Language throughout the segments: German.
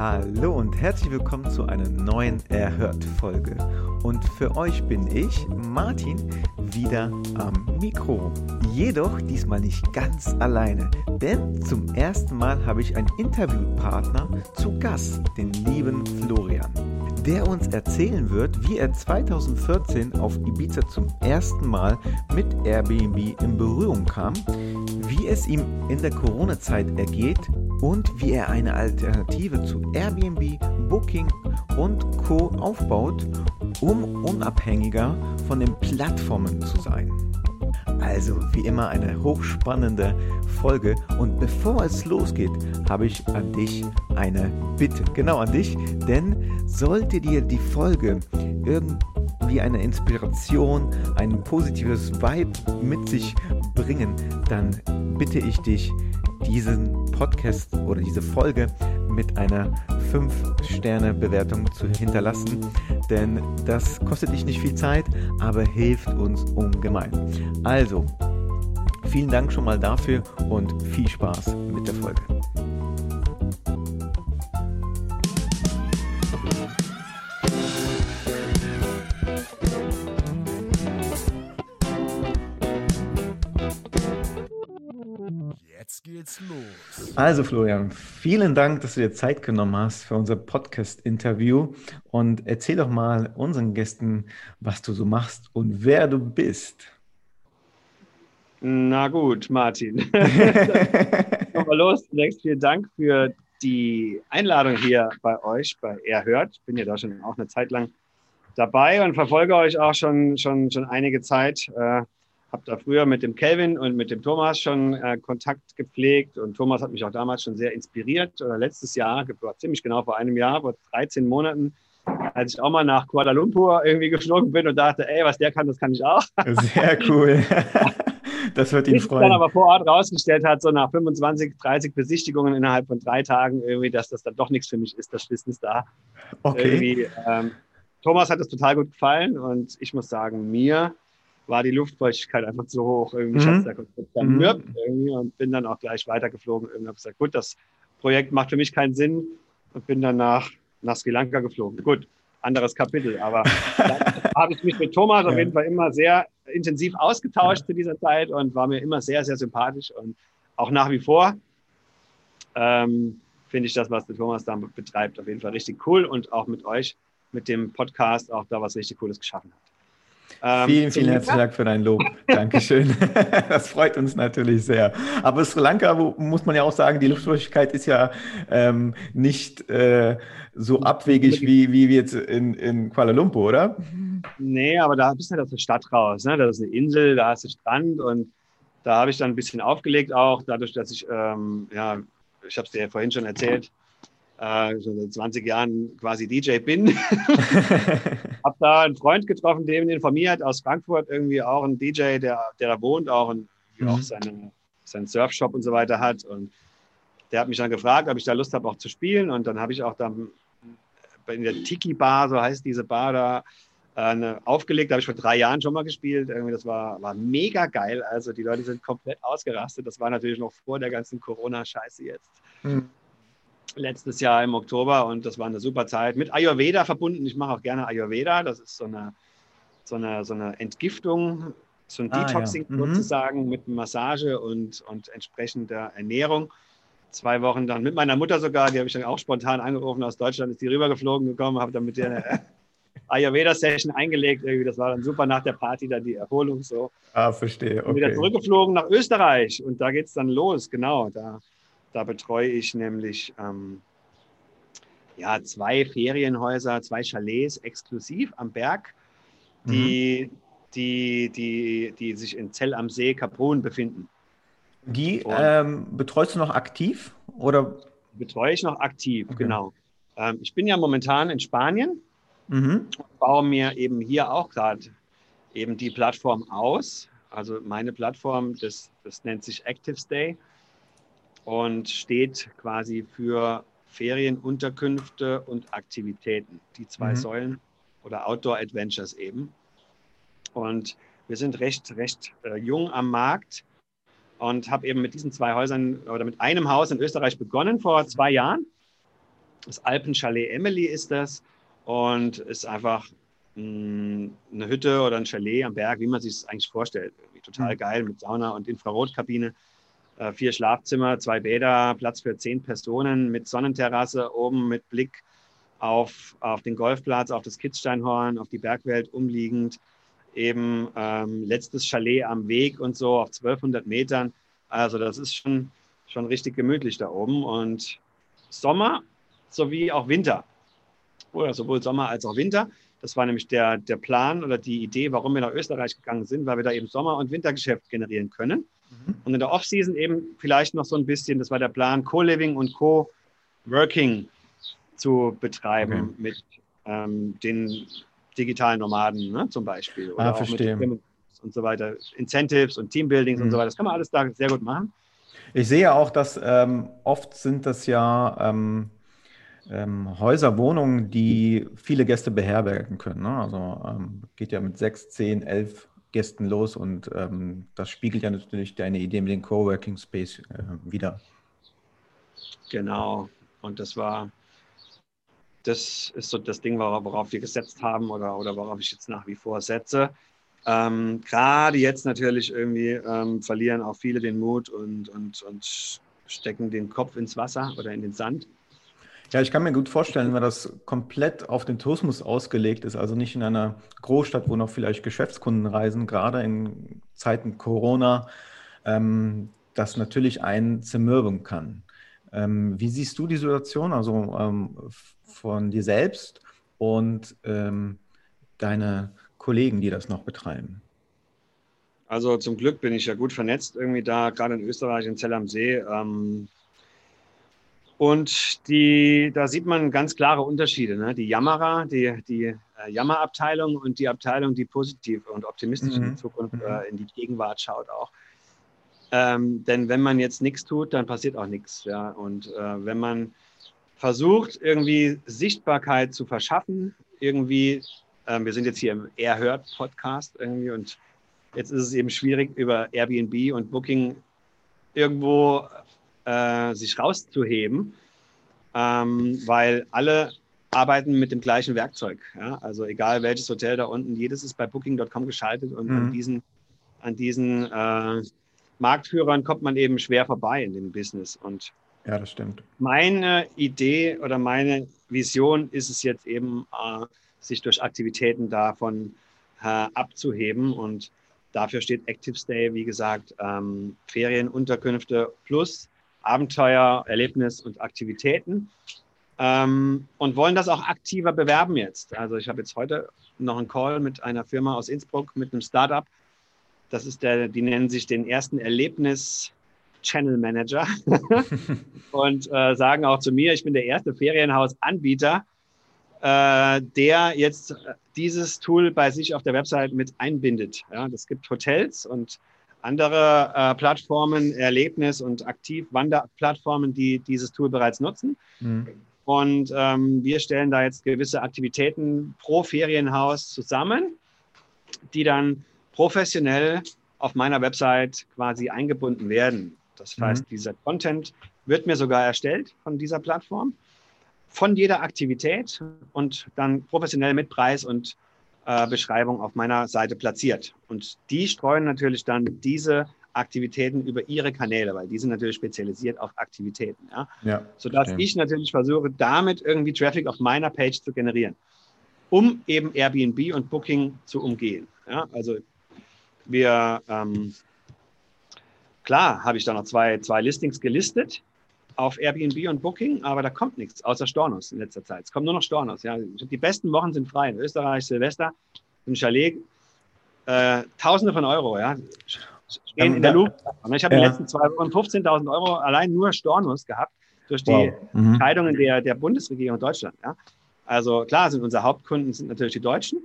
Hallo und herzlich willkommen zu einer neuen Erhört-Folge. Und für euch bin ich, Martin, wieder am Mikro. Jedoch diesmal nicht ganz alleine, denn zum ersten Mal habe ich einen Interviewpartner zu Gast, den lieben Florian, der uns erzählen wird, wie er 2014 auf Ibiza zum ersten Mal mit Airbnb in Berührung kam, wie es ihm in der Corona-Zeit ergeht und wie er eine Alternative zu Airbnb, Booking und Co aufbaut, um unabhängiger von den Plattformen zu sein. Also wie immer eine hochspannende Folge und bevor es losgeht, habe ich an dich eine Bitte. Genau an dich, denn sollte dir die Folge irgendwie eine Inspiration, ein positives Vibe mit sich bringen, dann bitte ich dich, diesen Podcast oder diese Folge mit einer 5-Sterne-Bewertung zu hinterlassen, denn das kostet dich nicht viel Zeit, aber hilft uns ungemein. Also, vielen Dank schon mal dafür und viel Spaß mit der Folge. Geht's los. Also Florian, vielen Dank, dass du dir Zeit genommen hast für unser Podcast-Interview und erzähl doch mal unseren Gästen, was du so machst und wer du bist. Na gut, Martin. Kommen wir los. Zunächst vielen Dank für die Einladung hier bei euch, bei Erhört. Ich bin ja da schon auch eine Zeit lang dabei und verfolge euch auch schon, schon, schon einige Zeit. Äh, habe da früher mit dem Kelvin und mit dem Thomas schon äh, Kontakt gepflegt und Thomas hat mich auch damals schon sehr inspiriert. Oder letztes Jahr, ziemlich genau vor einem Jahr, vor 13 Monaten, als ich auch mal nach Kuala Lumpur irgendwie geflogen bin und dachte, ey, was der kann, das kann ich auch. Sehr cool. Das wird ihn Bis freuen. dann aber vor Ort rausgestellt hat, so nach 25, 30 Besichtigungen innerhalb von drei Tagen irgendwie, dass das dann doch nichts für mich ist, das Wissen ist da. Okay. Ähm, Thomas hat es total gut gefallen und ich muss sagen, mir war die Luftfeuchtigkeit einfach zu hoch. Irgendwie mhm. da zermürbt mhm. irgendwie und bin dann auch gleich weitergeflogen. Irgendwie habe gesagt, gut, das Projekt macht für mich keinen Sinn und bin dann nach, nach Sri Lanka geflogen. Gut, anderes Kapitel, aber da habe ich mich mit Thomas ja. auf jeden Fall immer sehr intensiv ausgetauscht ja. zu dieser Zeit und war mir immer sehr, sehr sympathisch und auch nach wie vor ähm, finde ich das, was der Thomas da betreibt, auf jeden Fall richtig cool und auch mit euch, mit dem Podcast auch da was richtig Cooles geschaffen hat. Ähm, vielen, vielen herzlichen Dank für dein Lob. Dankeschön. das freut uns natürlich sehr. Aber Sri Lanka, wo, muss man ja auch sagen, die Luftfeuchtigkeit ist ja ähm, nicht äh, so abwegig wie, wie jetzt in, in Kuala Lumpur, oder? Nee, aber da bist du halt aus der Stadt raus. Ne? Das ist eine Insel, da hast du Strand und da habe ich dann ein bisschen aufgelegt auch, dadurch, dass ich, ähm, ja, ich habe es dir ja vorhin schon erzählt, äh, schon seit 20 Jahren quasi DJ bin. habe da einen Freund getroffen, der ihn informiert aus Frankfurt, irgendwie auch ein DJ, der, der da wohnt, auch und mhm. auch seinen, seinen Surfshop und so weiter hat. Und der hat mich dann gefragt, ob ich da Lust habe, auch zu spielen. Und dann habe ich auch dann in der Tiki Bar, so heißt diese Bar da, äh, aufgelegt. Da habe ich vor drei Jahren schon mal gespielt. Irgendwie, das war, war mega geil. Also die Leute sind komplett ausgerastet. Das war natürlich noch vor der ganzen Corona-Scheiße jetzt. Mhm letztes Jahr im Oktober und das war eine super Zeit. Mit Ayurveda verbunden. Ich mache auch gerne Ayurveda. Das ist so eine, so eine, so eine Entgiftung, so ein ah, Detoxing ja. mhm. sozusagen mit Massage und, und entsprechender Ernährung. Zwei Wochen dann mit meiner Mutter sogar, die habe ich dann auch spontan angerufen aus Deutschland, ist die rübergeflogen gekommen, habe dann mit der Ayurveda-Session eingelegt. Irgendwie. Das war dann super nach der Party, dann die Erholung so. Ah, verstehe. Okay. wieder zurückgeflogen nach Österreich und da geht es dann los. Genau, da, da betreue ich nämlich ähm, ja, zwei Ferienhäuser, zwei Chalets exklusiv am Berg, die, mhm. die, die, die sich in Zell am See, Kaprun befinden. Die ähm, betreust du noch aktiv oder? Betreue ich noch aktiv, okay. genau. Ähm, ich bin ja momentan in Spanien mhm. und baue mir eben hier auch gerade eben die Plattform aus. Also meine Plattform, das, das nennt sich ActiveStay und steht quasi für Ferienunterkünfte und Aktivitäten, die zwei mhm. Säulen oder Outdoor Adventures eben. Und wir sind recht, recht äh, jung am Markt und habe eben mit diesen zwei Häusern oder mit einem Haus in Österreich begonnen vor zwei Jahren. Das Alpenchalet Emily ist das und ist einfach mh, mm, eine Hütte oder ein Chalet am Berg, wie man sich es eigentlich vorstellt. Irgendwie total mhm. geil mit Sauna und Infrarotkabine. Äh, vier Schlafzimmer, zwei Bäder, Platz für zehn Personen mit Sonnenterrasse oben mit Blick auf, auf den Golfplatz, auf das Kitzsteinhorn, auf die Bergwelt umliegend eben ähm, letztes Chalet am Weg und so auf 1200 Metern. Also das ist schon, schon richtig gemütlich da oben. Und Sommer sowie auch Winter. Oder sowohl Sommer als auch Winter. Das war nämlich der, der Plan oder die Idee, warum wir nach Österreich gegangen sind, weil wir da eben Sommer- und Wintergeschäft generieren können. Mhm. Und in der Off-Season eben vielleicht noch so ein bisschen, das war der Plan, Co-Living und Co-Working zu betreiben okay. mit ähm, den digitalen Nomaden ne, zum Beispiel. Oder ah, verstehe. und so weiter. Incentives und Teambuildings mhm. und so weiter. Das kann man alles da sehr gut machen. Ich sehe auch, dass ähm, oft sind das ja ähm, ähm, Häuser, Wohnungen, die viele Gäste beherbergen können. Ne? Also ähm, geht ja mit sechs, zehn, elf Gästen los und ähm, das spiegelt ja natürlich deine Idee mit dem Coworking Space äh, wieder. Genau. Und das war das ist so das Ding, worauf wir gesetzt haben oder, oder worauf ich jetzt nach wie vor setze. Ähm, Gerade jetzt natürlich irgendwie ähm, verlieren auch viele den Mut und, und, und stecken den Kopf ins Wasser oder in den Sand. Ja, ich kann mir gut vorstellen, wenn das komplett auf den Tourismus ausgelegt ist, also nicht in einer Großstadt, wo noch vielleicht Geschäftskunden reisen, gerade in Zeiten Corona, ähm, das natürlich einen zermürben kann. Ähm, wie siehst du die Situation, also ähm, von dir selbst und ähm, deine Kollegen, die das noch betreiben? Also zum Glück bin ich ja gut vernetzt irgendwie da, gerade in Österreich, in Zell am See. Ähm, und die, da sieht man ganz klare Unterschiede. Ne? Die Jammerer, die, die äh, Jammerabteilung und die Abteilung, die positiv und optimistisch mhm. in die Zukunft, mhm. äh, in die Gegenwart schaut auch. Ähm, denn wenn man jetzt nichts tut, dann passiert auch nichts. Ja? Und äh, wenn man versucht, irgendwie Sichtbarkeit zu verschaffen, irgendwie, äh, wir sind jetzt hier im Erhört-Podcast irgendwie und jetzt ist es eben schwierig, über Airbnb und Booking irgendwo äh, sich rauszuheben, ähm, weil alle arbeiten mit dem gleichen Werkzeug. Ja? Also egal welches Hotel da unten, jedes ist bei Booking.com geschaltet und mhm. an diesen, an diesen äh, Marktführern kommt man eben schwer vorbei in dem Business. Und ja, das stimmt. Meine Idee oder meine Vision ist es jetzt eben, äh, sich durch Aktivitäten davon äh, abzuheben. Und dafür steht Active Stay, wie gesagt, ähm, Ferienunterkünfte plus Abenteuer, Erlebnis und Aktivitäten. Ähm, und wollen das auch aktiver bewerben jetzt. Also ich habe jetzt heute noch einen Call mit einer Firma aus Innsbruck, mit einem Startup, das ist der, die nennen sich den ersten Erlebnis Channel Manager und äh, sagen auch zu mir, ich bin der erste Ferienhausanbieter, äh, der jetzt dieses Tool bei sich auf der Website mit einbindet. Ja, das gibt Hotels und andere äh, Plattformen, Erlebnis- und Aktiv-Wanderplattformen, die dieses Tool bereits nutzen. Mhm. Und ähm, wir stellen da jetzt gewisse Aktivitäten pro Ferienhaus zusammen, die dann professionell auf meiner Website quasi eingebunden werden. Das mhm. heißt, dieser Content wird mir sogar erstellt von dieser Plattform, von jeder Aktivität und dann professionell mit Preis und äh, Beschreibung auf meiner Seite platziert. Und die streuen natürlich dann diese Aktivitäten über ihre Kanäle, weil die sind natürlich spezialisiert auf Aktivitäten. Ja? Ja, Sodass verstehe. ich natürlich versuche, damit irgendwie Traffic auf meiner Page zu generieren. um eben Airbnb und Booking zu umgehen. Ja, also wir, ähm, klar, habe ich da noch zwei, zwei Listings gelistet auf Airbnb und Booking, aber da kommt nichts außer Stornos in letzter Zeit. Es kommen nur noch Stornos. Ja. Die besten Wochen sind frei. In Österreich, Silvester, im Chalet, äh, Tausende von Euro. Ja. Stehen in der Luft. Ich habe ja. in den letzten zwei Wochen 15.000 Euro allein nur Stornos gehabt durch die wow. mhm. Entscheidungen der, der Bundesregierung Deutschland. Ja. Also klar sind unsere Hauptkunden sind natürlich die Deutschen,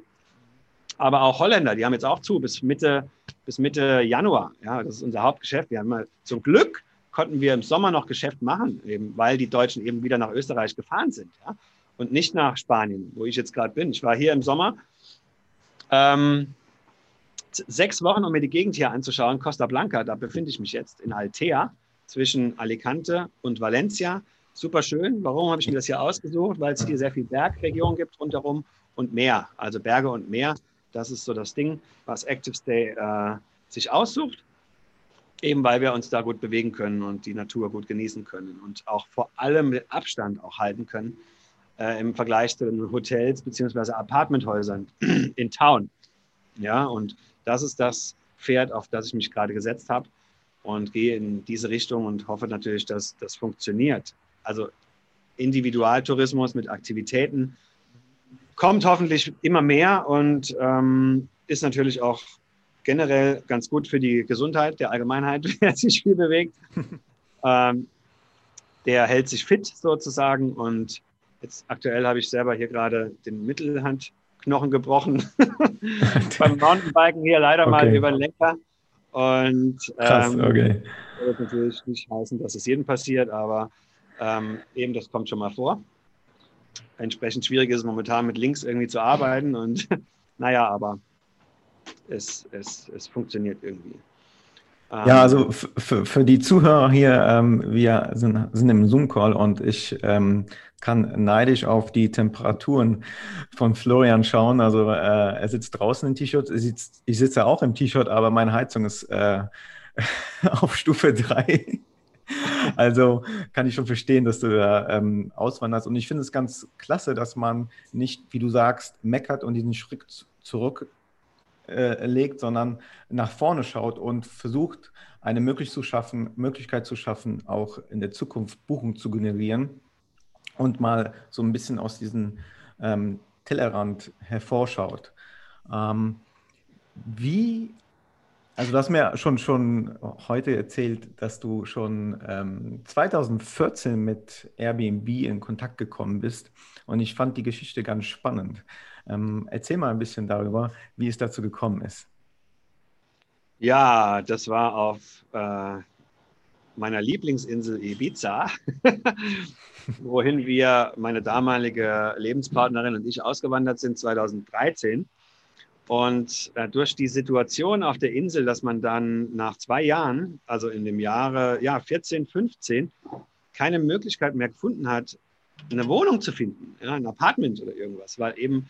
aber auch Holländer, die haben jetzt auch zu bis Mitte, bis Mitte Januar. Ja, das ist unser Hauptgeschäft. Wir haben mal, zum Glück konnten wir im Sommer noch Geschäft machen, eben, weil die Deutschen eben wieder nach Österreich gefahren sind ja, und nicht nach Spanien, wo ich jetzt gerade bin. Ich war hier im Sommer ähm, sechs Wochen, um mir die Gegend hier anzuschauen. Costa Blanca, da befinde ich mich jetzt in Altea zwischen Alicante und Valencia. Super schön. Warum habe ich mir das hier ausgesucht? Weil es hier sehr viel Bergregion gibt rundherum und Meer, also Berge und Meer. Das ist so das Ding, was Active Stay äh, sich aussucht, eben weil wir uns da gut bewegen können und die Natur gut genießen können und auch vor allem mit Abstand auch halten können äh, im Vergleich zu den Hotels bzw. Apartmenthäusern in Town. Ja, und das ist das Pferd, auf das ich mich gerade gesetzt habe und gehe in diese Richtung und hoffe natürlich, dass das funktioniert. Also Individualtourismus mit Aktivitäten, kommt hoffentlich immer mehr und ähm, ist natürlich auch generell ganz gut für die Gesundheit der Allgemeinheit, wer sich viel bewegt. ähm, der hält sich fit sozusagen und jetzt aktuell habe ich selber hier gerade den Mittelhandknochen gebrochen beim Mountainbiken hier leider okay. mal über den Lenker. Und ähm, Krass, okay. das wird natürlich nicht heißen, dass es jedem passiert, aber ähm, eben das kommt schon mal vor entsprechend schwierig ist es momentan mit links irgendwie zu arbeiten. Und naja, aber es, es, es funktioniert irgendwie. Ja, ähm, also für, die Zuhörer hier, ähm, wir sind, sind im Zoom-Call und ich ähm, kann neidisch auf die Temperaturen von Florian schauen. Also äh, er sitzt draußen im T-Shirt, ich sitze auch im T-Shirt, aber meine Heizung ist äh, auf Stufe 3. Also kann ich schon verstehen, dass du da ähm, auswanderst. Und ich finde es ganz klasse, dass man nicht, wie du sagst, meckert und diesen Schritt zurücklegt, äh, sondern nach vorne schaut und versucht, eine Möglichkeit zu schaffen, Möglichkeit zu schaffen, auch in der Zukunft Buchungen zu generieren und mal so ein bisschen aus diesem ähm, Tellerrand hervorschaut. Ähm, wie also du hast mir schon, schon heute erzählt, dass du schon ähm, 2014 mit Airbnb in Kontakt gekommen bist und ich fand die Geschichte ganz spannend. Ähm, erzähl mal ein bisschen darüber, wie es dazu gekommen ist. Ja, das war auf äh, meiner Lieblingsinsel Ibiza, wohin wir, meine damalige Lebenspartnerin und ich ausgewandert sind 2013. Und äh, durch die Situation auf der Insel, dass man dann nach zwei Jahren, also in dem Jahre ja, 14, 15, keine Möglichkeit mehr gefunden hat, eine Wohnung zu finden, ja, ein Apartment oder irgendwas, weil eben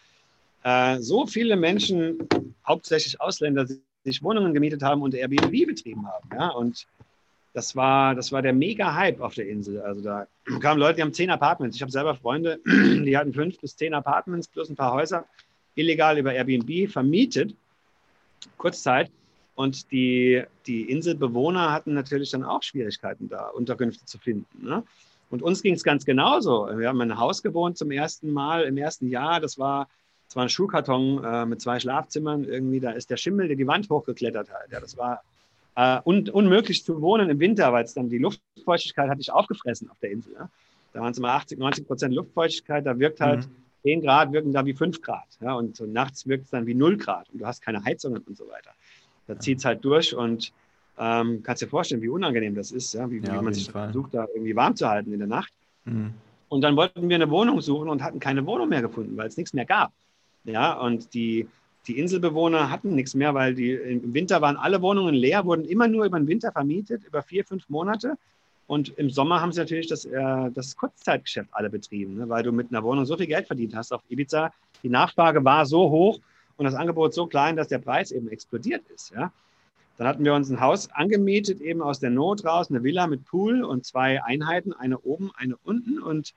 äh, so viele Menschen, hauptsächlich Ausländer, sich Wohnungen gemietet haben und Airbnb betrieben haben. Ja, und das war, das war der Mega-Hype auf der Insel. Also da kamen Leute, die haben zehn Apartments. Ich habe selber Freunde, die hatten fünf bis zehn Apartments plus ein paar Häuser illegal über Airbnb vermietet, Kurzzeit. Und die, die Inselbewohner hatten natürlich dann auch Schwierigkeiten da, Unterkünfte zu finden. Ne? Und uns ging es ganz genauso. Wir haben in einem Haus gewohnt zum ersten Mal im ersten Jahr. Das war, das war ein Schuhkarton äh, mit zwei Schlafzimmern. Irgendwie, da ist der Schimmel, der die Wand hochgeklettert hat. Ja, das war äh, un unmöglich zu wohnen im Winter, weil es dann die Luftfeuchtigkeit hatte ich aufgefressen auf der Insel. Ne? Da waren es immer 80, 90 Prozent Luftfeuchtigkeit. Da wirkt halt mhm 10 Grad wirken da wie 5 Grad. Ja, und so nachts wirkt es dann wie 0 Grad und du hast keine Heizungen und so weiter. Da zieht es halt durch und ähm, kannst dir vorstellen, wie unangenehm das ist, ja, wie, ja, wie man sich versucht, da irgendwie warm zu halten in der Nacht. Mhm. Und dann wollten wir eine Wohnung suchen und hatten keine Wohnung mehr gefunden, weil es nichts mehr gab. Ja, und die, die Inselbewohner hatten nichts mehr, weil die, im Winter waren alle Wohnungen leer, wurden immer nur über den Winter vermietet, über vier, fünf Monate. Und im Sommer haben sie natürlich das, äh, das Kurzzeitgeschäft alle betrieben, ne? weil du mit einer Wohnung so viel Geld verdient hast auf Ibiza. Die Nachfrage war so hoch und das Angebot so klein, dass der Preis eben explodiert ist. Ja? Dann hatten wir uns ein Haus angemietet, eben aus der Not raus, eine Villa mit Pool und zwei Einheiten, eine oben, eine unten. Und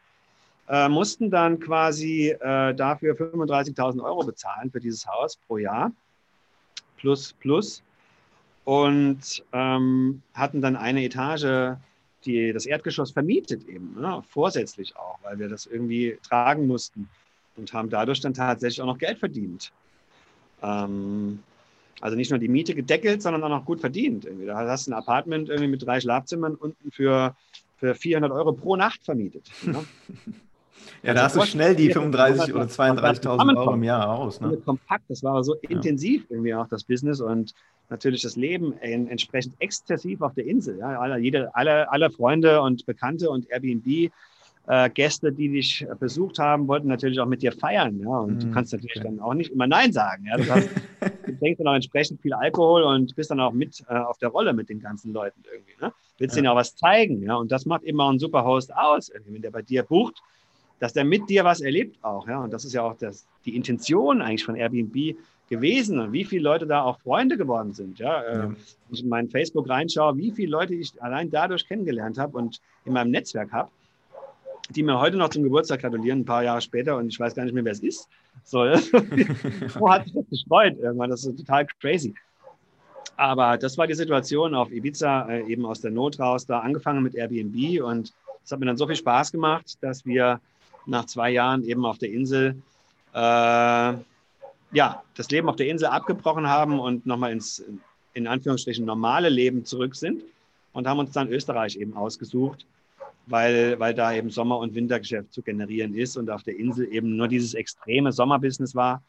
äh, mussten dann quasi äh, dafür 35.000 Euro bezahlen für dieses Haus pro Jahr. Plus, plus. Und ähm, hatten dann eine Etage, die, das Erdgeschoss vermietet eben, ne? vorsätzlich auch, weil wir das irgendwie tragen mussten und haben dadurch dann tatsächlich auch noch Geld verdient. Ähm, also nicht nur die Miete gedeckelt, sondern auch noch gut verdient. Irgendwie. Da hast du ein Apartment irgendwie mit drei Schlafzimmern unten für, für 400 Euro pro Nacht vermietet. Ne? Ja, da also hast du schnell die 35 oder 32.000 Euro im Jahr aus. Ne? Kompakt, das war so ja. intensiv irgendwie auch das Business und natürlich das Leben entsprechend exzessiv auf der Insel. Ja, alle, jede, alle, alle Freunde und Bekannte und Airbnb. Äh, Gäste, die dich besucht haben, wollten natürlich auch mit dir feiern. Ja? Und mm, du kannst natürlich okay. dann auch nicht immer Nein sagen. Ja? Das heißt, du trinkst dann auch entsprechend viel Alkohol und bist dann auch mit äh, auf der Rolle mit den ganzen Leuten irgendwie. Ne? Willst ja. denen auch was zeigen. Ja? Und das macht immer ein super Host aus, wenn der bei dir bucht dass der mit dir was erlebt auch. Ja? Und das ist ja auch das, die Intention eigentlich von Airbnb gewesen und wie viele Leute da auch Freunde geworden sind. Ja? ja. Wenn ich in meinen Facebook reinschaue, wie viele Leute ich allein dadurch kennengelernt habe und in meinem Netzwerk habe, die mir heute noch zum Geburtstag gratulieren, ein paar Jahre später und ich weiß gar nicht mehr, wer es ist. So, Wo hat sich das gestreut irgendwann? Das ist total crazy. Aber das war die Situation auf Ibiza, äh, eben aus der Not raus, da angefangen mit Airbnb und es hat mir dann so viel Spaß gemacht, dass wir nach zwei Jahren eben auf der Insel äh, ja, das Leben auf der Insel abgebrochen haben und nochmal ins, in Anführungsstrichen, normale Leben zurück sind und haben uns dann Österreich eben ausgesucht, weil, weil da eben Sommer- und Wintergeschäft zu generieren ist und auf der Insel eben nur dieses extreme Sommerbusiness war.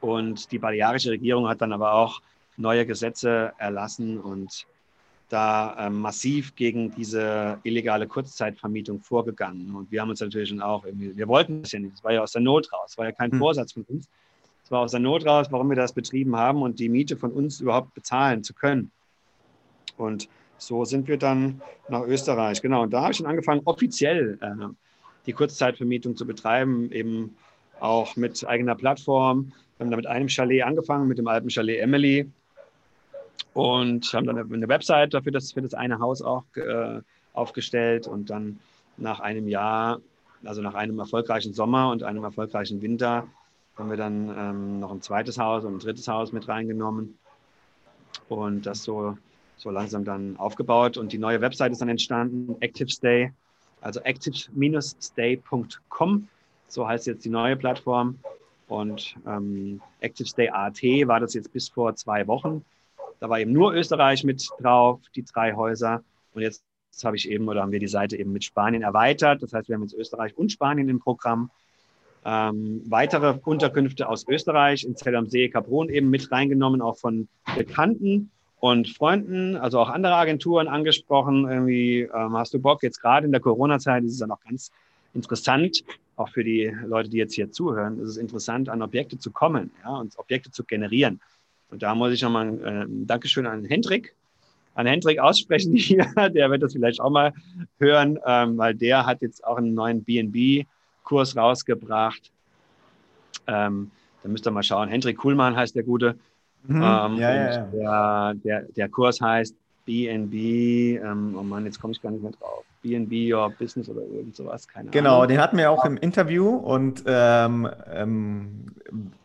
Und die balearische Regierung hat dann aber auch neue Gesetze erlassen und da äh, massiv gegen diese illegale Kurzzeitvermietung vorgegangen. Und wir haben uns natürlich schon auch wir wollten das ja nicht, es war ja aus der Not raus, es war ja kein hm. Vorsatz von uns. Es war aus der Not raus, warum wir das betrieben haben und die Miete von uns überhaupt bezahlen zu können. Und so sind wir dann nach Österreich. Genau, und da habe ich dann angefangen, offiziell äh, die Kurzzeitvermietung zu betreiben, eben auch mit eigener Plattform. Wir haben da mit einem Chalet angefangen, mit dem alten Chalet Emily und haben dann eine Website dafür das, für das eine Haus auch äh, aufgestellt. Und dann nach einem Jahr, also nach einem erfolgreichen Sommer und einem erfolgreichen Winter, haben wir dann ähm, noch ein zweites Haus und ein drittes Haus mit reingenommen. Und das so, so langsam dann aufgebaut. Und die neue Website ist dann entstanden, ActiveStay, also active-stay.com, so heißt jetzt die neue Plattform. Und ähm, ActiveStay.at war das jetzt bis vor zwei Wochen da war eben nur Österreich mit drauf, die drei Häuser. Und jetzt habe ich eben oder haben wir die Seite eben mit Spanien erweitert. Das heißt, wir haben jetzt Österreich und Spanien im Programm. Ähm, weitere Unterkünfte aus Österreich in Zell am See, Capron eben mit reingenommen, auch von Bekannten und Freunden, also auch andere Agenturen angesprochen. Irgendwie ähm, hast du Bock, jetzt gerade in der Corona-Zeit ist es dann auch ganz interessant, auch für die Leute, die jetzt hier zuhören, ist es interessant, an Objekte zu kommen ja, und Objekte zu generieren. Und da muss ich nochmal ein äh, Dankeschön an Hendrik, an Hendrik aussprechen hier. Der wird das vielleicht auch mal hören, ähm, weil der hat jetzt auch einen neuen BNB-Kurs rausgebracht. Ähm, da müsst ihr mal schauen. Hendrik Kuhlmann heißt der Gute. Mhm. Ähm, ja, ja. Der, der, der Kurs heißt BNB, ähm, oh Mann, jetzt komme ich gar nicht mehr drauf. BNB Your Business oder irgend sowas, keine genau, Ahnung. Genau, den hatten wir auch im Interview und ähm, ähm,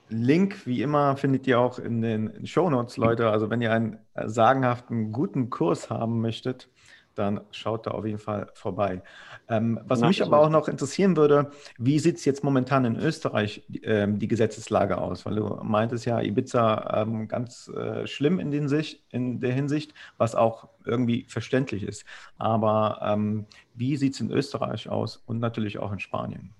Link, wie immer, findet ihr auch in den Show Notes, Leute. Also wenn ihr einen sagenhaften, guten Kurs haben möchtet, dann schaut da auf jeden Fall vorbei. Ähm, was Na, mich aber auch noch interessieren würde, wie sieht es jetzt momentan in Österreich ähm, die Gesetzeslage aus? Weil du meintest ja, Ibiza ähm, ganz äh, schlimm in, den Sicht, in der Hinsicht, was auch irgendwie verständlich ist. Aber ähm, wie sieht es in Österreich aus und natürlich auch in Spanien?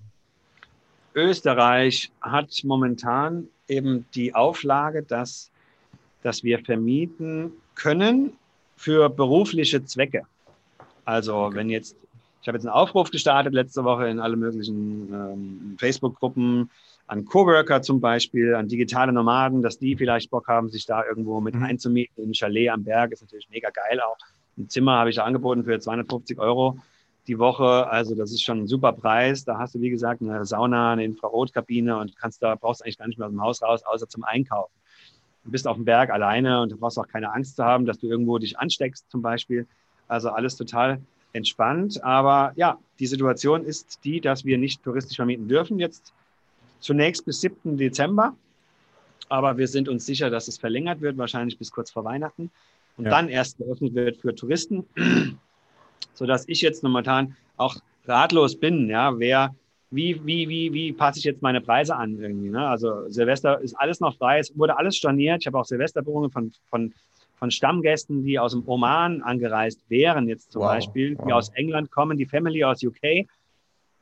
Österreich hat momentan eben die Auflage, dass, dass wir vermieten können für berufliche Zwecke. Also okay. wenn jetzt, ich habe jetzt einen Aufruf gestartet letzte Woche in alle möglichen ähm, Facebook-Gruppen an Coworker zum Beispiel, an digitale Nomaden, dass die vielleicht Bock haben, sich da irgendwo mit mhm. einzumieten. Ein Chalet am Berg ist natürlich mega geil auch. Ein Zimmer habe ich da angeboten für 250 Euro die Woche. Also das ist schon ein super Preis. Da hast du, wie gesagt, eine Sauna, eine Infrarotkabine und kannst da brauchst eigentlich gar nicht mehr aus dem Haus raus, außer zum Einkaufen. Du bist auf dem Berg alleine und du brauchst auch keine Angst zu haben, dass du irgendwo dich ansteckst zum Beispiel. Also alles total entspannt. Aber ja, die Situation ist die, dass wir nicht touristisch vermieten dürfen. Jetzt zunächst bis 7. Dezember. Aber wir sind uns sicher, dass es verlängert wird, wahrscheinlich bis kurz vor Weihnachten. Und ja. dann erst geöffnet wird für Touristen. Sodass ich jetzt momentan auch ratlos bin, ja, wer, wie, wie, wie, wie passe ich jetzt meine Preise an irgendwie. Ne? Also Silvester ist alles noch frei, es wurde alles storniert. Ich habe auch Silvesterbuchungen von, von von Stammgästen, die aus dem Oman angereist wären, jetzt zum wow, Beispiel, wow. die aus England kommen, die Family aus UK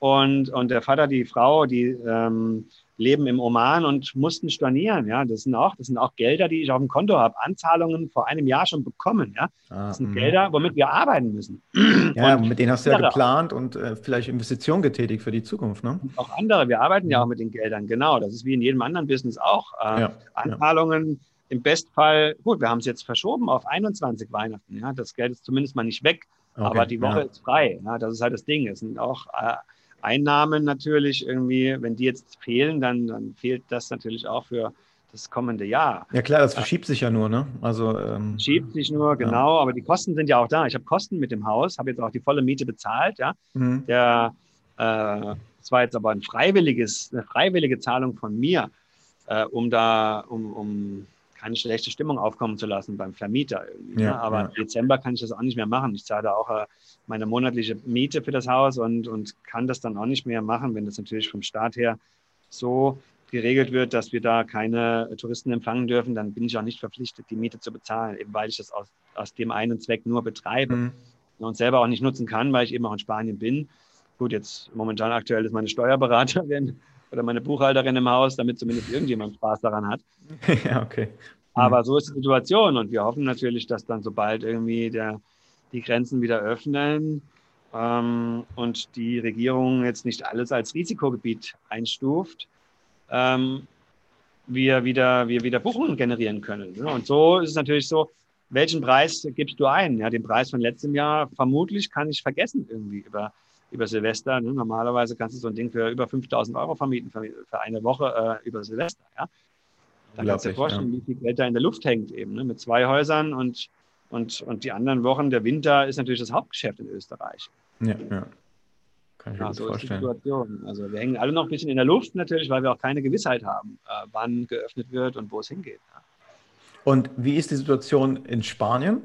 und, und der Vater, die Frau, die ähm, leben im Oman und mussten stornieren. Ja, das sind auch, das sind auch Gelder, die ich auf dem Konto habe. Anzahlungen vor einem Jahr schon bekommen. Ja, ah, das sind mh. Gelder, womit wir arbeiten müssen. Ja, und mit denen hast du ja geplant und äh, vielleicht Investitionen getätigt für die Zukunft. Ne? Auch andere. Wir arbeiten ja auch mit den Geldern. Genau. Das ist wie in jedem anderen Business auch. Äh, ja, Anzahlungen. Ja im Bestfall, gut, wir haben es jetzt verschoben auf 21 Weihnachten. Ja, das Geld ist zumindest mal nicht weg, okay, aber die Woche ja. ist frei. Ja, das ist halt das Ding. Es sind auch äh, Einnahmen natürlich irgendwie, wenn die jetzt fehlen, dann, dann fehlt das natürlich auch für das kommende Jahr. Ja klar, das verschiebt sich ja nur, ne? Also ähm, verschiebt sich nur, genau. Ja. Aber die Kosten sind ja auch da. Ich habe Kosten mit dem Haus, habe jetzt auch die volle Miete bezahlt. Ja, mhm. der äh, das war jetzt aber ein freiwilliges, eine freiwillige Zahlung von mir, äh, um da, um, um keine schlechte Stimmung aufkommen zu lassen beim Vermieter. Irgendwie, ne? ja, ne? Aber ja. im Dezember kann ich das auch nicht mehr machen. Ich zahle auch äh, meine monatliche Miete für das Haus und, und kann das dann auch nicht mehr machen, wenn das natürlich vom Staat her so geregelt wird, dass wir da keine Touristen empfangen dürfen, dann bin ich auch nicht verpflichtet, die Miete zu bezahlen, eben weil ich das aus, aus dem einen Zweck nur betreibe mhm. und selber auch nicht nutzen kann, weil ich eben auch in Spanien bin. Gut, jetzt momentan aktuell ist meine Steuerberaterin oder meine Buchhalterin im Haus, damit zumindest irgendjemand Spaß daran hat. ja, okay. Aber so ist die Situation und wir hoffen natürlich, dass dann sobald irgendwie der, die Grenzen wieder öffnen ähm, und die Regierung jetzt nicht alles als Risikogebiet einstuft, ähm, wir, wieder, wir wieder Buchungen generieren können. Ne? Und so ist es natürlich so, welchen Preis gibst du ein? Ja, den Preis von letztem Jahr vermutlich kann ich vergessen irgendwie über über Silvester. Ne? Normalerweise kannst du so ein Ding für über 5000 Euro vermieten für, für eine Woche äh, über Silvester. Ja? Dann kannst du dir vorstellen, ja. wie viel Geld da in der Luft hängt eben. Ne? Mit zwei Häusern und, und, und die anderen Wochen, der Winter ist natürlich das Hauptgeschäft in Österreich. Ja, ja. Kann ich mir ja, so vorstellen. Ist die Situation. Also wir hängen alle noch ein bisschen in der Luft natürlich, weil wir auch keine Gewissheit haben, äh, wann geöffnet wird und wo es hingeht. Ja. Und wie ist die Situation in Spanien?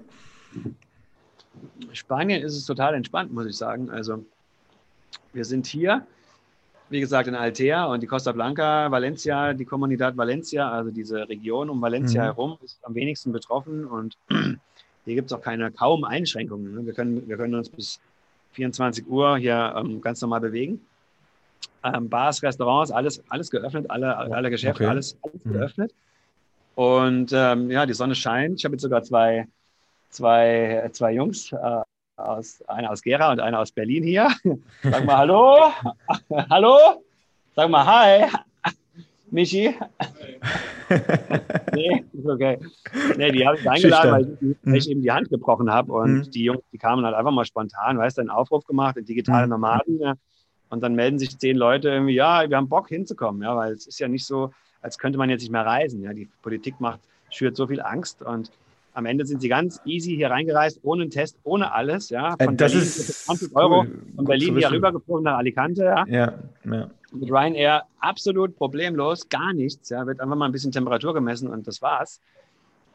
Spanien ist es total entspannt, muss ich sagen. Also wir sind hier, wie gesagt, in Altea und die Costa Blanca, Valencia, die Comunidad Valencia, also diese Region um Valencia mhm. herum, ist am wenigsten betroffen und hier gibt es auch keine kaum Einschränkungen. Ne? Wir können, wir können uns bis 24 Uhr hier ähm, ganz normal bewegen. Ähm, Bars, Restaurants, alles, alles geöffnet, alle, alle Geschäfte, okay. alles, alles mhm. geöffnet. Und ähm, ja, die Sonne scheint. Ich habe jetzt sogar zwei, zwei, zwei Jungs äh, aus, einer aus Gera und einer aus Berlin hier. Sag mal Hallo. Hallo. Sag mal Hi. Michi. nee, ist okay. Nee, die habe ich eingeladen, weil ich, weil ich, eben die Hand gebrochen habe. Und mhm. die Jungs, die kamen halt einfach mal spontan, weißt du, einen Aufruf gemacht in digitale mhm. Nomaden. Ja. Und dann melden sich zehn Leute irgendwie, ja, wir haben Bock hinzukommen, ja, weil es ist ja nicht so, als könnte man jetzt nicht mehr reisen. Ja. Die Politik macht, schürt so viel Angst und am Ende sind sie ganz easy hier reingereist, ohne einen Test, ohne alles. Ja, äh, von das Berlin ist 20 Euro von Berlin hier rübergeflogen nach Alicante. Ja. ja, ja. Mit Ryanair absolut problemlos, gar nichts. Ja, wird einfach mal ein bisschen Temperatur gemessen und das war's.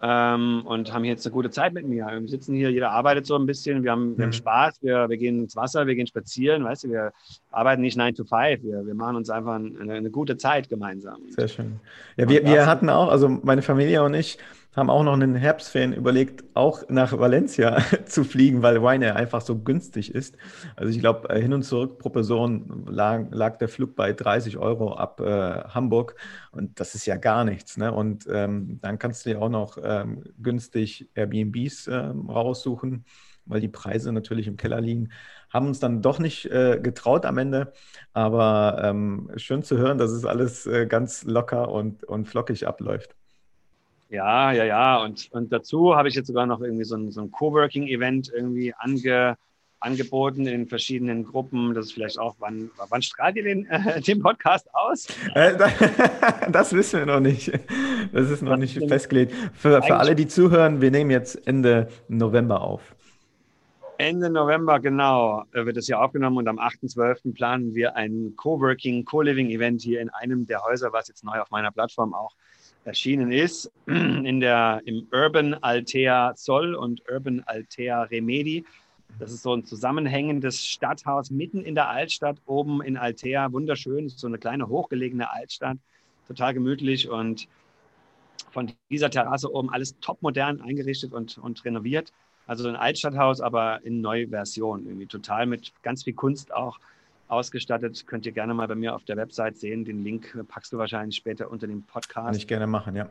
Ähm, und haben jetzt eine gute Zeit mit mir. Wir sitzen hier, jeder arbeitet so ein bisschen, wir haben, wir haben mhm. Spaß, wir, wir gehen ins Wasser, wir gehen spazieren, weißt du, wir arbeiten nicht 9 to 5, wir, wir machen uns einfach eine, eine gute Zeit gemeinsam. Sehr schön. Ja, wir, wir hatten auch, also meine Familie und ich, haben auch noch einen Herbstferien überlegt, auch nach Valencia zu fliegen, weil Ryanair einfach so günstig ist. Also ich glaube, äh, hin und zurück pro Person lag, lag der Flug bei 30 Euro ab äh, Hamburg und das ist ja gar nichts. Ne? Und ähm, dann kannst du dir auch noch ähm, günstig Airbnbs ähm, raussuchen, weil die Preise natürlich im Keller liegen. Haben uns dann doch nicht äh, getraut am Ende, aber ähm, schön zu hören, dass es alles äh, ganz locker und, und flockig abläuft. Ja, ja, ja. Und, und dazu habe ich jetzt sogar noch irgendwie so ein, so ein Coworking-Event irgendwie ange, angeboten in verschiedenen Gruppen. Das ist vielleicht auch, wann, wann strahlt ihr den, äh, den Podcast aus? Äh, das wissen wir noch nicht. Das ist noch das nicht festgelegt. Für, für alle, die zuhören, wir nehmen jetzt Ende November auf. Ende November, genau, äh, wird es ja aufgenommen und am 8.12. planen wir ein Coworking, Co-Living-Event hier in einem der Häuser, was jetzt neu auf meiner Plattform auch erschienen ist, in der, im Urban Altea Zoll und Urban Altea Remedi. Das ist so ein zusammenhängendes Stadthaus mitten in der Altstadt, oben in Altea, wunderschön, so eine kleine hochgelegene Altstadt, total gemütlich und von dieser Terrasse oben alles topmodern eingerichtet und, und renoviert. Also ein Altstadthaus, aber in neue Version, irgendwie total mit ganz viel Kunst auch ausgestattet. Könnt ihr gerne mal bei mir auf der Website sehen. Den Link packst du wahrscheinlich später unter dem Podcast. Kann ich gerne machen, ja.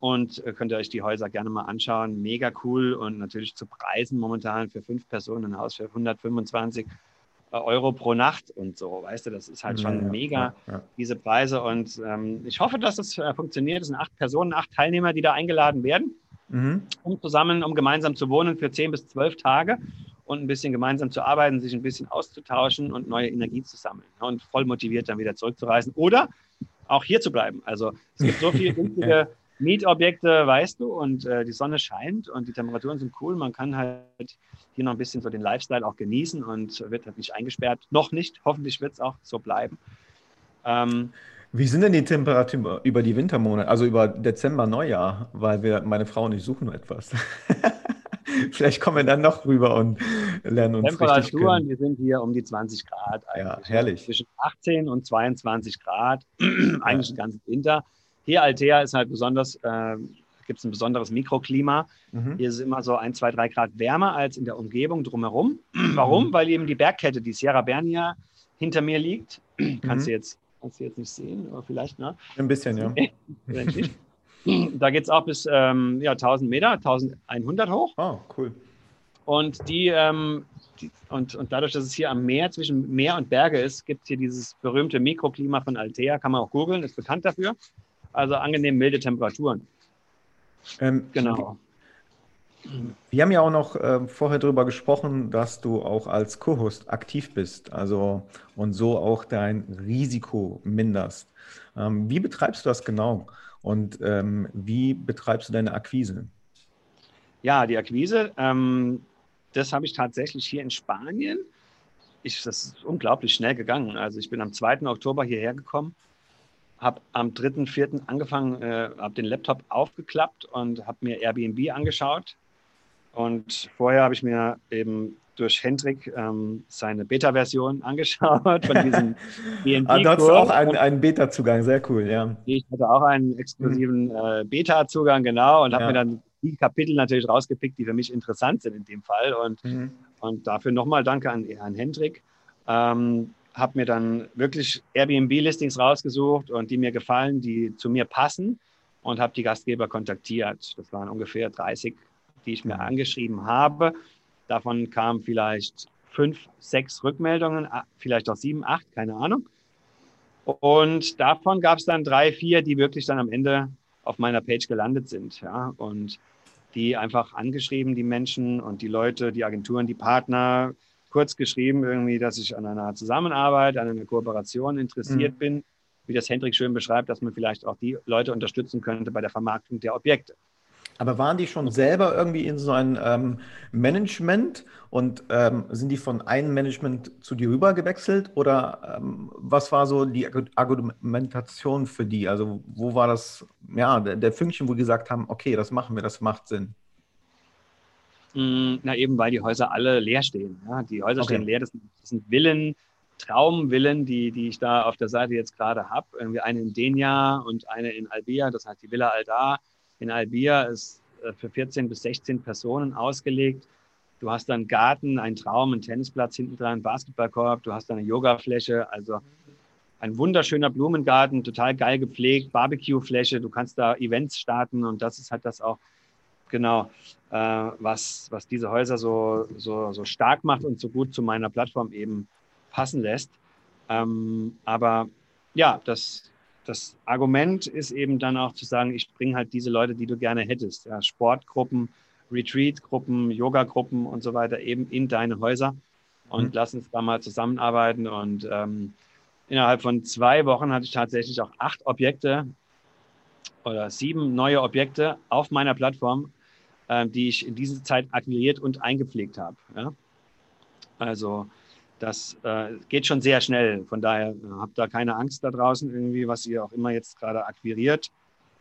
Und äh, könnt ihr euch die Häuser gerne mal anschauen. Mega cool und natürlich zu Preisen momentan für fünf Personen ein Haus für 125 äh, Euro pro Nacht und so. Weißt du, das ist halt schon ja, mega, ja, ja. diese Preise. Und ähm, ich hoffe, dass es äh, funktioniert. Es sind acht Personen, acht Teilnehmer, die da eingeladen werden, mhm. um zusammen, um gemeinsam zu wohnen für zehn bis zwölf Tage und ein bisschen gemeinsam zu arbeiten, sich ein bisschen auszutauschen und neue Energie zu sammeln ne, und voll motiviert dann wieder zurückzureisen oder auch hier zu bleiben. Also es gibt so viele günstige Mietobjekte, weißt du, und äh, die Sonne scheint und die Temperaturen sind cool. Man kann halt hier noch ein bisschen so den Lifestyle auch genießen und wird halt nicht eingesperrt. Noch nicht, hoffentlich wird es auch so bleiben. Ähm, wie sind denn die Temperaturen über die Wintermonate, also über Dezember, Neujahr? Weil wir, meine Frau und ich suchen etwas. Vielleicht kommen wir dann noch rüber und lernen uns Temperaturen, die sind hier um die 20 Grad eigentlich. Ja, herrlich. Zwischen 18 und 22 Grad, eigentlich ja. den ganzen Winter. Hier Altea ist halt besonders, äh, gibt es ein besonderes Mikroklima. Mhm. Hier ist es immer so ein, zwei, drei Grad wärmer als in der Umgebung drumherum. Warum? Mhm. Weil eben die Bergkette, die Sierra Bernia, hinter mir liegt. Kannst mhm. du jetzt kannst du jetzt nicht sehen, aber vielleicht, ne? Ein bisschen, ja. Da geht es auch bis ähm, ja, 1000 Meter, 1100 hoch. Oh, cool. Und, die, ähm, die, und, und dadurch, dass es hier am Meer, zwischen Meer und Berge ist, gibt es hier dieses berühmte Mikroklima von Altea, kann man auch googeln, ist bekannt dafür. Also angenehm milde Temperaturen. Ähm, genau. Wir haben ja auch noch äh, vorher darüber gesprochen, dass du auch als Co-Host aktiv bist, also und so auch dein Risiko minderst. Ähm, wie betreibst du das genau? Und ähm, wie betreibst du deine Akquise? Ja, die Akquise, ähm, das habe ich tatsächlich hier in Spanien. Ich, das ist unglaublich schnell gegangen. Also ich bin am 2. Oktober hierher gekommen, habe am 3., 4. angefangen, äh, habe den Laptop aufgeklappt und habe mir Airbnb angeschaut. Und vorher habe ich mir eben durch Hendrik ähm, seine Beta-Version angeschaut von diesem BNP. ah, du hast auch einen, einen Beta-Zugang, sehr cool, ja. Ich hatte auch einen exklusiven mhm. äh, Beta-Zugang, genau, und ja. habe mir dann die Kapitel natürlich rausgepickt, die für mich interessant sind in dem Fall. Und, mhm. und dafür nochmal danke an Herrn Hendrik. Ähm, habe mir dann wirklich Airbnb-Listings rausgesucht und die mir gefallen, die zu mir passen und habe die Gastgeber kontaktiert. Das waren ungefähr 30, die ich mir mhm. angeschrieben habe. Davon kamen vielleicht fünf, sechs Rückmeldungen, vielleicht auch sieben, acht, keine Ahnung. Und davon gab es dann drei, vier, die wirklich dann am Ende auf meiner Page gelandet sind. Ja? Und die einfach angeschrieben, die Menschen und die Leute, die Agenturen, die Partner, kurz geschrieben irgendwie, dass ich an einer Zusammenarbeit, an einer Kooperation interessiert mhm. bin, wie das Hendrik schön beschreibt, dass man vielleicht auch die Leute unterstützen könnte bei der Vermarktung der Objekte. Aber waren die schon selber irgendwie in so ein ähm, Management und ähm, sind die von einem Management zu dir rüber gewechselt oder ähm, was war so die Argumentation für die? Also wo war das, ja, der, der Fünkchen, wo die gesagt haben, okay, das machen wir, das macht Sinn? Mm, na eben, weil die Häuser alle leer stehen. Ja? Die Häuser okay. stehen leer, das sind, das sind Villen, Traumvillen, die, die ich da auf der Seite jetzt gerade habe. Irgendwie eine in Denia und eine in Albia, das heißt die Villa Aldar in Albia ist äh, für 14 bis 16 Personen ausgelegt. Du hast dann Garten, einen Traum, einen Tennisplatz hinten dran, einen Basketballkorb, du hast eine Yogafläche, also ein wunderschöner Blumengarten, total geil gepflegt, Barbecuefläche, du kannst da Events starten und das ist halt das auch genau, äh, was, was diese Häuser so, so, so stark macht und so gut zu meiner Plattform eben passen lässt. Ähm, aber ja, das, das Argument ist eben dann auch zu sagen, ich bringe halt diese Leute, die du gerne hättest. Ja, Sportgruppen, Retreat-Gruppen, Yoga-Gruppen und so weiter eben in deine Häuser und mhm. lass uns da mal zusammenarbeiten. Und ähm, innerhalb von zwei Wochen hatte ich tatsächlich auch acht Objekte oder sieben neue Objekte auf meiner Plattform, äh, die ich in dieser Zeit akquiriert und eingepflegt habe. Ja? Also das äh, geht schon sehr schnell. Von daher äh, habt da keine Angst da draußen irgendwie, was ihr auch immer jetzt gerade akquiriert,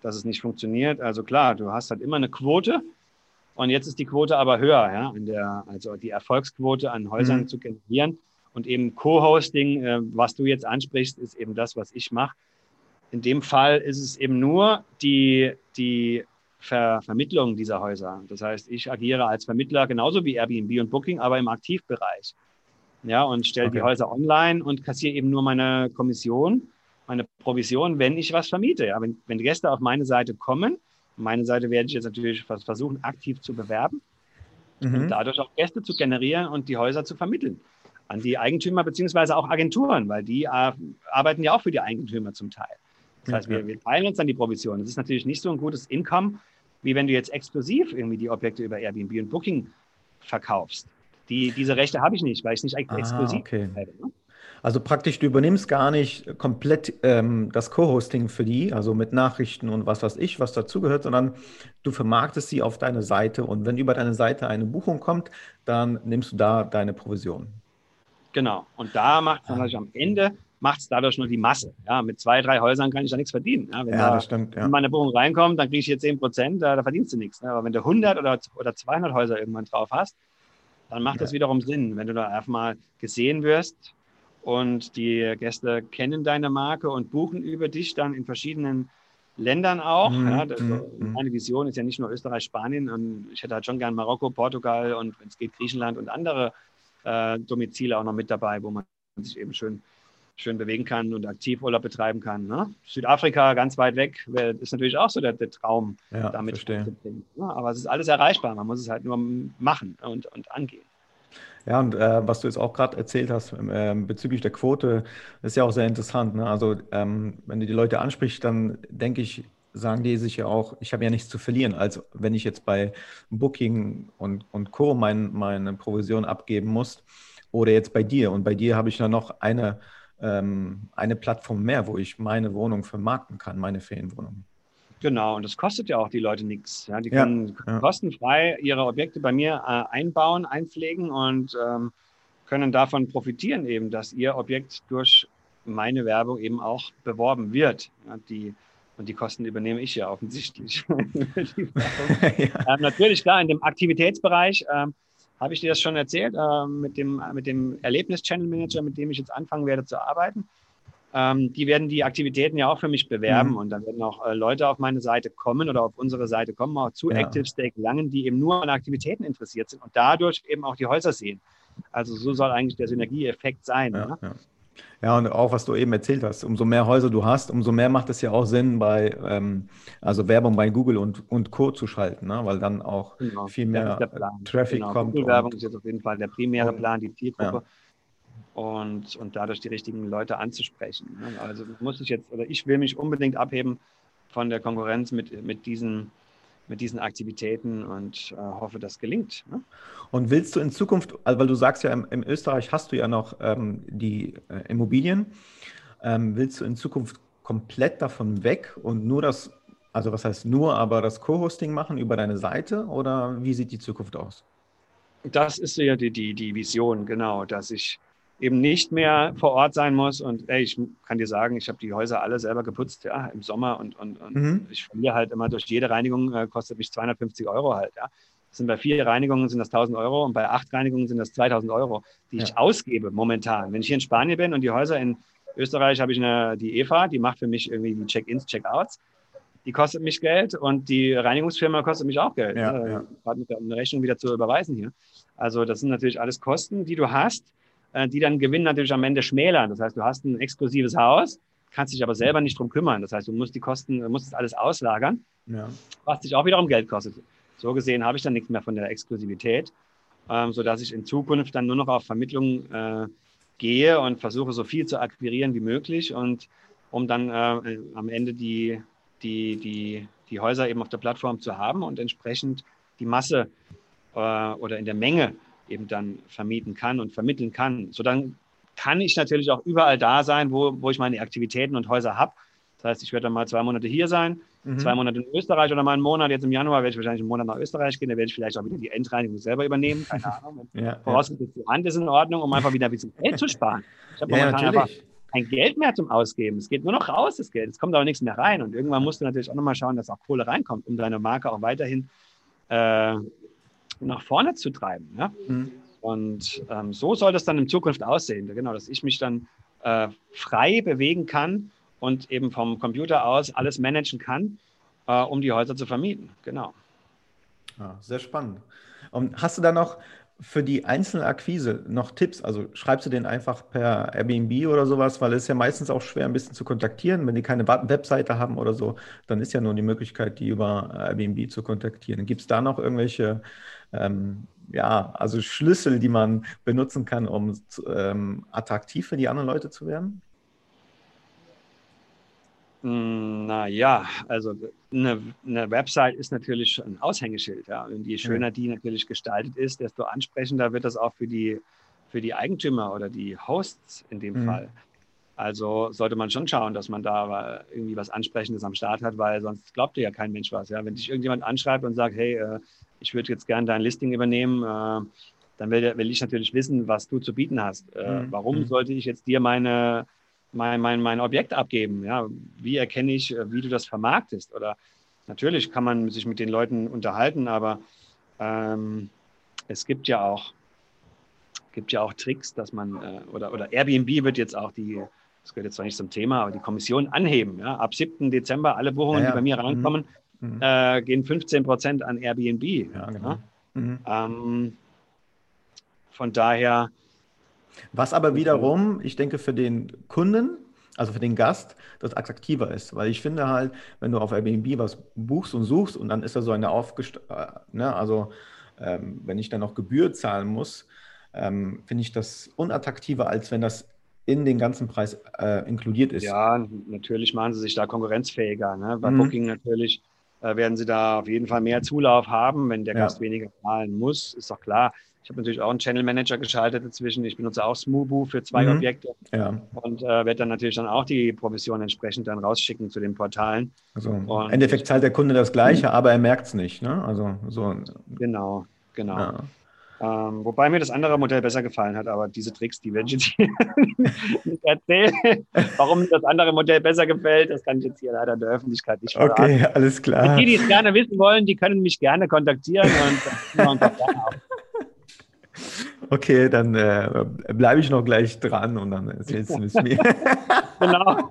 dass es nicht funktioniert. Also klar, du hast halt immer eine Quote und jetzt ist die Quote aber höher, ja, in der, also die Erfolgsquote an Häusern mhm. zu generieren. Und eben Co-Hosting, äh, was du jetzt ansprichst, ist eben das, was ich mache. In dem Fall ist es eben nur die, die Ver Vermittlung dieser Häuser. Das heißt, ich agiere als Vermittler genauso wie Airbnb und Booking, aber im Aktivbereich ja, und stelle okay. die Häuser online und kassiere eben nur meine Kommission, meine Provision, wenn ich was vermiete. Ja, wenn, wenn Gäste auf meine Seite kommen, meine Seite werde ich jetzt natürlich versuchen, aktiv zu bewerben mhm. und dadurch auch Gäste zu generieren und die Häuser zu vermitteln an die Eigentümer beziehungsweise auch Agenturen, weil die äh, arbeiten ja auch für die Eigentümer zum Teil. Das heißt, wir, wir teilen uns dann die Provision. Das ist natürlich nicht so ein gutes Income, wie wenn du jetzt exklusiv irgendwie die Objekte über Airbnb und Booking verkaufst. Die, diese Rechte habe ich nicht, weil ich es nicht ah, exklusiv okay. habe. Ne? Also praktisch, du übernimmst gar nicht komplett ähm, das Co-Hosting für die, also mit Nachrichten und was weiß ich, was dazugehört, sondern du vermarktest sie auf deine Seite und wenn über deine Seite eine Buchung kommt, dann nimmst du da deine Provision. Genau. Und da macht es natürlich am Ende macht es dadurch nur die Masse. Ja, mit zwei, drei Häusern kann ich da nichts verdienen. Ja, wenn ja, da, das stimmt. Ja. Wenn meine Buchung reinkommt, dann kriege ich hier 10 Prozent, da, da, verdienst du nichts. Ne? Aber wenn du 100 oder, oder 200 Häuser irgendwann drauf hast, dann macht das wiederum Sinn, wenn du da einfach mal gesehen wirst und die Gäste kennen deine Marke und buchen über dich dann in verschiedenen Ländern auch. Mhm. Ja, das, mhm. Meine Vision ist ja nicht nur Österreich, Spanien und ich hätte halt schon gern Marokko, Portugal und wenn es geht Griechenland und andere äh, Domizile auch noch mit dabei, wo man sich eben schön schön bewegen kann und Aktivurlaub betreiben kann. Ne? Südafrika ganz weit weg ist natürlich auch so der, der Traum, ja, damit zu bringen. Ja, aber es ist alles erreichbar. Man muss es halt nur machen und, und angehen. Ja, und äh, was du jetzt auch gerade erzählt hast äh, bezüglich der Quote, ist ja auch sehr interessant. Ne? Also, ähm, wenn du die Leute ansprichst, dann denke ich, sagen die sich ja auch, ich habe ja nichts zu verlieren. Also, wenn ich jetzt bei Booking und, und Co. Mein, meine Provision abgeben muss oder jetzt bei dir. Und bei dir habe ich dann noch eine ähm, eine Plattform mehr, wo ich meine Wohnung vermarkten kann, meine Ferienwohnung. Genau, und das kostet ja auch die Leute nichts. Ja, die können ja, ja. kostenfrei ihre Objekte bei mir äh, einbauen, einpflegen und ähm, können davon profitieren, eben, dass ihr Objekt durch meine Werbung eben auch beworben wird. Ja, die, und die Kosten übernehme ich ja offensichtlich. ähm, natürlich, klar, in dem Aktivitätsbereich ähm, habe ich dir das schon erzählt, äh, mit dem, mit dem Erlebnis-Channel Manager, mit dem ich jetzt anfangen werde zu arbeiten. Ähm, die werden die Aktivitäten ja auch für mich bewerben mhm. und dann werden auch äh, Leute auf meine Seite kommen oder auf unsere Seite kommen, auch zu ja. Active Stake Langen, die eben nur an Aktivitäten interessiert sind und dadurch eben auch die Häuser sehen. Also so soll eigentlich der Synergieeffekt sein. Ja, ja. Ja, und auch was du eben erzählt hast, umso mehr Häuser du hast, umso mehr macht es ja auch Sinn, bei ähm, also Werbung bei Google und, und Co. zu schalten, ne? weil dann auch genau. viel mehr Traffic genau. kommt. Google-Werbung ist jetzt auf jeden Fall der primäre Plan, die Zielgruppe. Ja. Und, und dadurch die richtigen Leute anzusprechen. Ne? Also muss ich jetzt, oder ich will mich unbedingt abheben von der Konkurrenz mit, mit diesen mit diesen Aktivitäten und äh, hoffe, das gelingt. Ne? Und willst du in Zukunft, also weil du sagst ja, im, im Österreich hast du ja noch ähm, die äh, Immobilien, ähm, willst du in Zukunft komplett davon weg und nur das, also was heißt nur, aber das Co-Hosting machen über deine Seite oder wie sieht die Zukunft aus? Das ist ja die, die, die Vision, genau, dass ich eben nicht mehr vor Ort sein muss. Und ey, ich kann dir sagen, ich habe die Häuser alle selber geputzt, ja, im Sommer und, und, und mhm. ich verliere halt immer durch jede Reinigung, äh, kostet mich 250 Euro halt, ja. Das sind bei vier Reinigungen sind das 1000 Euro und bei acht Reinigungen sind das 2000 Euro, die ja. ich ausgebe momentan. Wenn ich hier in Spanien bin und die Häuser in Österreich habe ich eine, die Eva, die macht für mich irgendwie die Check-ins, Check-outs. Die kostet mich Geld und die Reinigungsfirma kostet mich auch Geld. Ja, ne? ja. Mit eine Rechnung wieder zu überweisen hier. Also das sind natürlich alles Kosten, die du hast die dann Gewinn natürlich am Ende schmälern. Das heißt, du hast ein exklusives Haus, kannst dich aber selber nicht drum kümmern. Das heißt, du musst die Kosten, du musst das alles auslagern, ja. was dich auch wiederum Geld kostet. So gesehen habe ich dann nichts mehr von der Exklusivität, ähm, sodass ich in Zukunft dann nur noch auf Vermittlung äh, gehe und versuche, so viel zu akquirieren wie möglich und um dann äh, am Ende die, die, die, die Häuser eben auf der Plattform zu haben und entsprechend die Masse äh, oder in der Menge eben dann vermieten kann und vermitteln kann. So dann kann ich natürlich auch überall da sein, wo, wo ich meine Aktivitäten und Häuser habe Das heißt, ich werde dann mal zwei Monate hier sein, mhm. zwei Monate in Österreich oder mal einen Monat. Jetzt im Januar werde ich wahrscheinlich einen Monat nach Österreich gehen. Da werde ich vielleicht auch wieder die Endreinigung selber übernehmen. Keine Ahnung. ja, Vorausgesetzt, die Hand ist in Ordnung, um einfach wieder ein bisschen Geld zu sparen. Ich habe ja, momentan einfach kein Geld mehr zum Ausgeben. Es geht nur noch raus, das Geld. Es kommt aber nichts mehr rein. Und irgendwann musst du natürlich auch nochmal schauen, dass auch Kohle reinkommt, um deine Marke auch weiterhin äh, nach vorne zu treiben. Ja? Mhm. Und ähm, so soll das dann in Zukunft aussehen. Genau, dass ich mich dann äh, frei bewegen kann und eben vom Computer aus alles managen kann, äh, um die Häuser zu vermieten. Genau. Ja, sehr spannend. Und hast du da noch für die einzelne Akquise noch Tipps? Also schreibst du den einfach per Airbnb oder sowas, weil es ist ja meistens auch schwer, ein bisschen zu kontaktieren. Wenn die keine Webseite haben oder so, dann ist ja nur die Möglichkeit, die über Airbnb zu kontaktieren. Gibt es da noch irgendwelche ähm, ja, also Schlüssel, die man benutzen kann, um ähm, attraktiv für die anderen Leute zu werden? Hm, naja, also eine, eine, Website ist natürlich ein Aushängeschild. Ja. Und je schöner die natürlich gestaltet ist, desto ansprechender wird das auch für die, für die Eigentümer oder die Hosts in dem mhm. Fall. Also sollte man schon schauen, dass man da irgendwie was Ansprechendes am Start hat, weil sonst glaubt dir ja kein Mensch was. Ja? Wenn dich irgendjemand anschreibt und sagt, hey, äh, ich würde jetzt gerne dein Listing übernehmen, äh, dann will, will, ich natürlich wissen, was du zu bieten hast. Äh, mhm. Warum mhm. sollte ich jetzt dir meine, mein, mein, mein Objekt abgeben? Ja? Wie erkenne ich, äh, wie du das vermarktest? Oder natürlich kann man sich mit den Leuten unterhalten, aber ähm, es gibt ja auch gibt ja auch Tricks, dass man äh, oder, oder Airbnb wird jetzt auch die das gehört jetzt zwar nicht zum Thema, aber die Kommission anheben. Ja? Ab 7. Dezember alle Buchungen, ja, ja. die bei mir reinkommen, mhm. Mhm. Äh, gehen 15 Prozent an Airbnb. Ja, genau. Mhm. Ähm, von daher. Was aber wiederum, ich denke, für den Kunden, also für den Gast, das attraktiver ist. Weil ich finde halt, wenn du auf Airbnb was buchst und suchst und dann ist da so eine Aufgest... Äh, ne, also ähm, wenn ich dann noch Gebühr zahlen muss, ähm, finde ich das unattraktiver, als wenn das in den ganzen Preis äh, inkludiert ist. Ja, natürlich machen sie sich da konkurrenzfähiger. Ne? Bei mhm. Booking natürlich werden sie da auf jeden Fall mehr Zulauf haben, wenn der ja. Gast weniger zahlen muss, ist doch klar. Ich habe natürlich auch einen Channel Manager geschaltet dazwischen. Ich benutze auch Smoobu für zwei mhm. Objekte ja. und äh, werde dann natürlich dann auch die Provision entsprechend dann rausschicken zu den Portalen. Also im Endeffekt zahlt der Kunde das Gleiche, mhm. aber er merkt es nicht. Ne? Also so. Genau, genau. Ja. Ähm, wobei mir das andere Modell besser gefallen hat, aber diese Tricks, die werde ich jetzt hier nicht erzählen. Warum mir das andere Modell besser gefällt, das kann ich jetzt hier leider in der Öffentlichkeit nicht verraten. Okay, alles klar. die, die es gerne wissen wollen, die können mich gerne kontaktieren und auf. Okay, dann äh, bleibe ich noch gleich dran und dann erzählst du es mir. genau.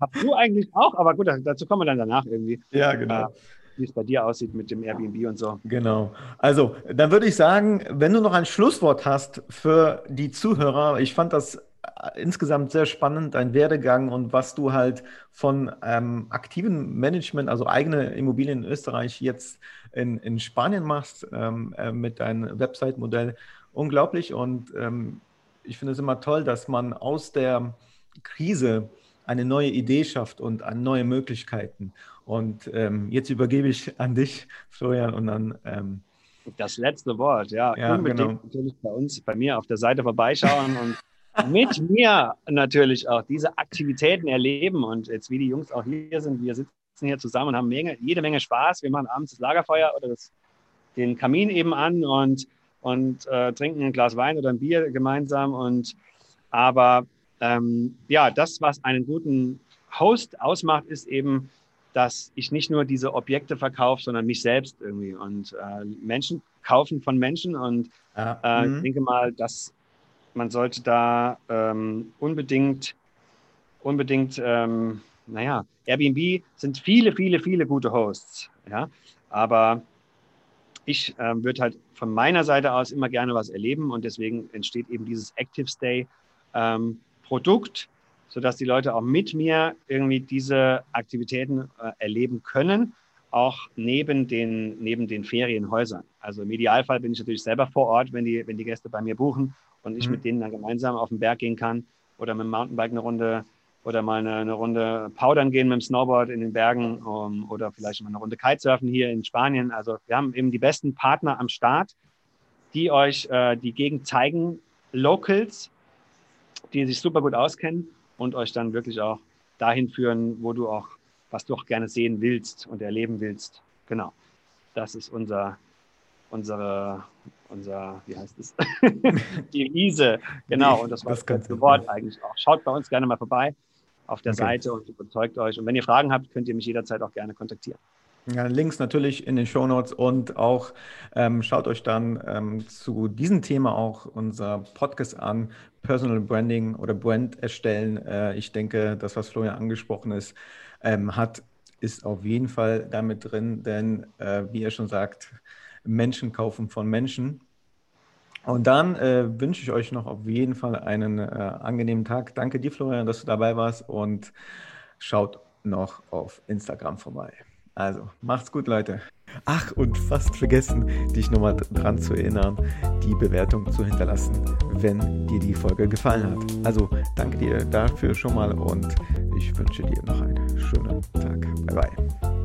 Hast du eigentlich auch, aber gut, dazu kommen wir dann danach irgendwie. Ja, genau. Wie es bei dir aussieht mit dem Airbnb und so. Genau. Also, dann würde ich sagen, wenn du noch ein Schlusswort hast für die Zuhörer, ich fand das äh, insgesamt sehr spannend, dein Werdegang und was du halt von ähm, aktivem Management, also eigene Immobilien in Österreich, jetzt in, in Spanien machst ähm, äh, mit deinem Website-Modell. Unglaublich und ähm, ich finde es immer toll, dass man aus der Krise eine neue Idee schafft und neue Möglichkeiten. Und ähm, jetzt übergebe ich an dich, Florian, und dann. Ähm, das letzte Wort, ja. ja Unbedingt genau. natürlich bei uns, bei mir auf der Seite vorbeischauen und mit mir natürlich auch diese Aktivitäten erleben. Und jetzt, wie die Jungs auch hier sind, wir sitzen hier zusammen und haben Menge, jede Menge Spaß. Wir machen abends das Lagerfeuer oder das, den Kamin eben an und, und äh, trinken ein Glas Wein oder ein Bier gemeinsam. Und aber ähm, ja, das, was einen guten Host ausmacht, ist eben dass ich nicht nur diese Objekte verkaufe, sondern mich selbst irgendwie. Und äh, Menschen kaufen von Menschen und ja. äh, mhm. ich denke mal, dass man sollte da ähm, unbedingt, unbedingt, ähm, naja, Airbnb sind viele, viele, viele gute Hosts, ja, aber ich äh, würde halt von meiner Seite aus immer gerne was erleben und deswegen entsteht eben dieses Active Stay ähm, Produkt, sodass die Leute auch mit mir irgendwie diese Aktivitäten äh, erleben können, auch neben den, neben den Ferienhäusern. Also im Idealfall bin ich natürlich selber vor Ort, wenn die, wenn die Gäste bei mir buchen und ich mhm. mit denen dann gemeinsam auf den Berg gehen kann oder mit dem Mountainbike eine Runde oder mal eine, eine Runde Powdern gehen mit dem Snowboard in den Bergen um, oder vielleicht mal eine Runde Kitesurfen hier in Spanien. Also wir haben eben die besten Partner am Start, die euch äh, die Gegend zeigen, Locals, die sich super gut auskennen und euch dann wirklich auch dahin führen, wo du auch, was du auch gerne sehen willst und erleben willst. Genau. Das ist unser, unsere, unser, wie heißt es? Devise. Genau. Und das war das ganze Wort eigentlich auch. Schaut bei uns gerne mal vorbei auf der okay. Seite und überzeugt euch. Und wenn ihr Fragen habt, könnt ihr mich jederzeit auch gerne kontaktieren. Ja, Links natürlich in den Show Notes und auch ähm, schaut euch dann ähm, zu diesem Thema auch unser Podcast an, Personal Branding oder Brand erstellen. Äh, ich denke, das, was Florian angesprochen ist, ähm, hat, ist auf jeden Fall damit drin, denn äh, wie er schon sagt, Menschen kaufen von Menschen. Und dann äh, wünsche ich euch noch auf jeden Fall einen äh, angenehmen Tag. Danke dir, Florian, dass du dabei warst und schaut noch auf Instagram vorbei. Also, macht's gut, Leute. Ach, und fast vergessen, dich nochmal dran zu erinnern, die Bewertung zu hinterlassen, wenn dir die Folge gefallen hat. Also, danke dir dafür schon mal und ich wünsche dir noch einen schönen Tag. Bye, bye.